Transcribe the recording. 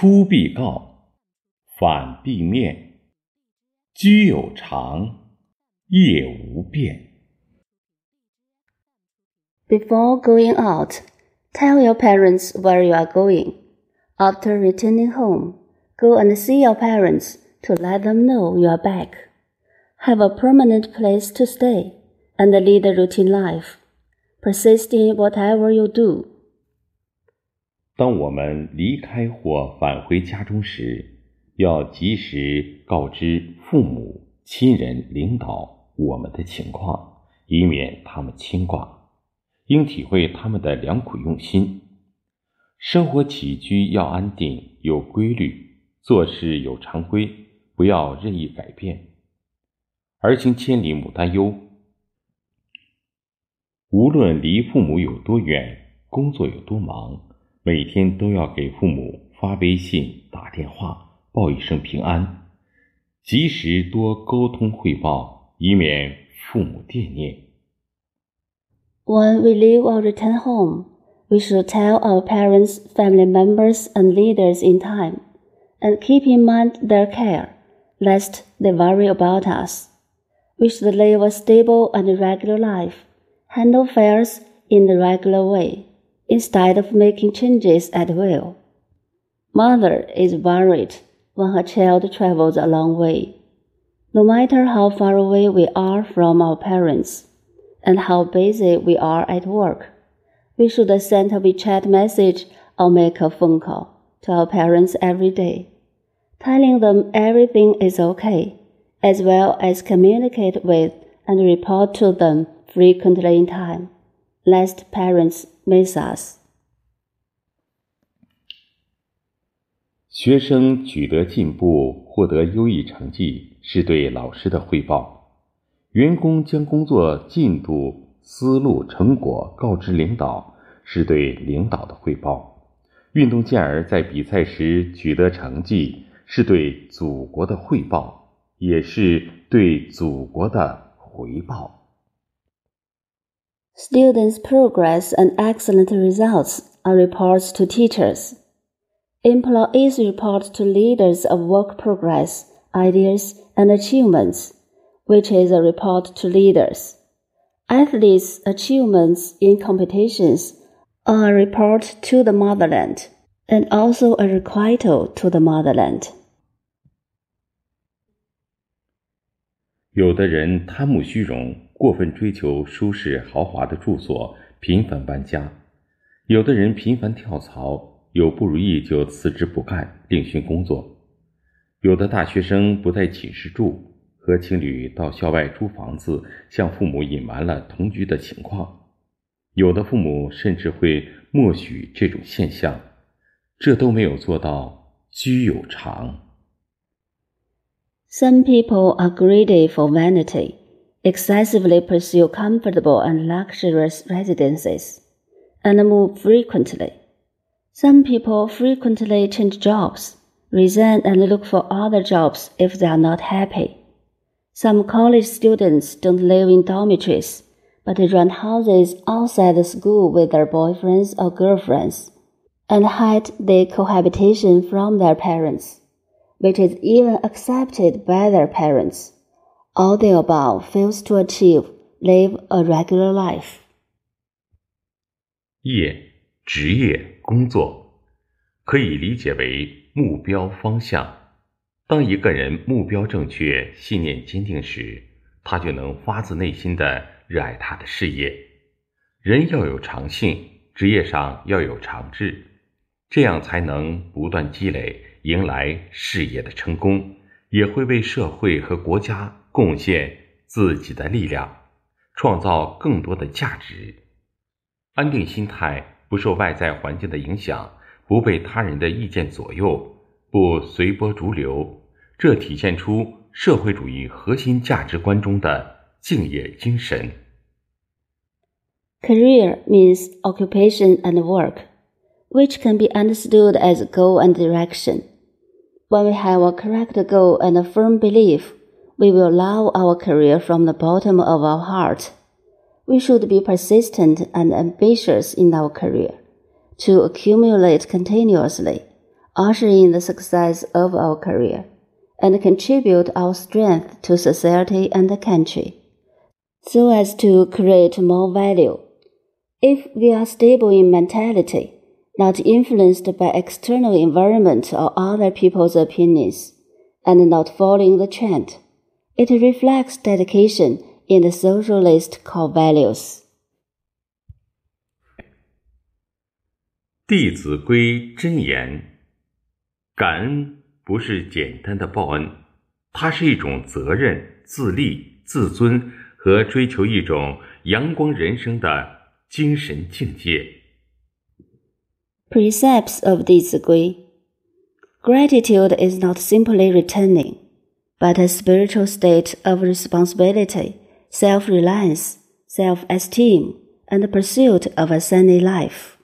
出必告，反必面。居有常，业无变。Before going out, tell your parents where you are going. After returning home, go and see your parents to let them know you are back. Have a permanent place to stay and lead a routine life. Persist in whatever you do. 当我们离开或返回家中时，要及时告知父母、亲人、领导我们的情况，以免他们牵挂。应体会他们的良苦用心。生活起居要安定有规律，做事有常规，不要任意改变。儿行千里母担忧。无论离父母有多远，工作有多忙，每天都要给父母发微信、打电话，报一声平安，及时多沟通汇报，以免父母惦念。When we leave or return home. We should tell our parents, family members, and leaders in time, and keep in mind their care, lest they worry about us. We should live a stable and regular life, handle affairs in the regular way, instead of making changes at will. Mother is worried when her child travels a long way. No matter how far away we are from our parents, and how busy we are at work, we should send a WeChat message or make a phone call to our parents every day, telling them everything is okay, as well as communicate with and report to them frequently in time, lest parents miss us. 学生取得进步、获得优异成绩是对老师的汇报，员工将工作进度、思路、成果告知领导。是对领导的汇报，运动健儿在比赛时取得成绩，是对祖国的汇报，也是对祖国的回报。Students' progress and excellent results are reports to teachers. Employees report to leaders of work progress, ideas, and achievements, which is a report to leaders. Athletes' achievements in competitions are a report to the motherland, and also a requital to the motherland. 有的人贪慕虚荣，过分追求舒适豪华的住所，频繁搬家；有的人频繁跳槽，有不如意就辞职不干，另寻工作；有的大学生不在寝室住，和情侣到校外租房子，向父母隐瞒了同居的情况。有的父母甚至会默许这种现象，这都没有做到居有常。Some people are greedy for vanity, excessively pursue comfortable and luxurious residences, and move frequently. Some people frequently change jobs, resign and look for other jobs if they are not happy. Some college students don't live in dormitories but rent houses outside the school with their boyfriends or girlfriends and hide their cohabitation from their parents, which is even accepted by their parents. All the above fails to achieve live a regular life. 业、职业、工作，可以理解为目标方向。当一个人目标正确、信念坚定时，他就能发自内心的热爱他的事业，人要有长性，职业上要有长志，这样才能不断积累，迎来事业的成功，也会为社会和国家贡献自己的力量，创造更多的价值。安定心态，不受外在环境的影响，不被他人的意见左右，不随波逐流，这体现出社会主义核心价值观中的敬业精神。Career means occupation and work, which can be understood as goal and direction. When we have a correct goal and a firm belief, we will love our career from the bottom of our heart. We should be persistent and ambitious in our career to accumulate continuously, usher in the success of our career, and contribute our strength to society and the country, so as to create more value. If we are stable in mentality, not influenced by external environment or other people's opinions, and not following the trend, it reflects dedication in the socialist core values. 《弟子规》真言：感恩不是简单的报恩，它是一种责任、自立、自尊和追求一种阳光人生的精神境界。 precepts of Di Zi Gui. Gratitude is not simply returning, but a spiritual state of responsibility, self-reliance, self-esteem, and pursuit of a sunny life.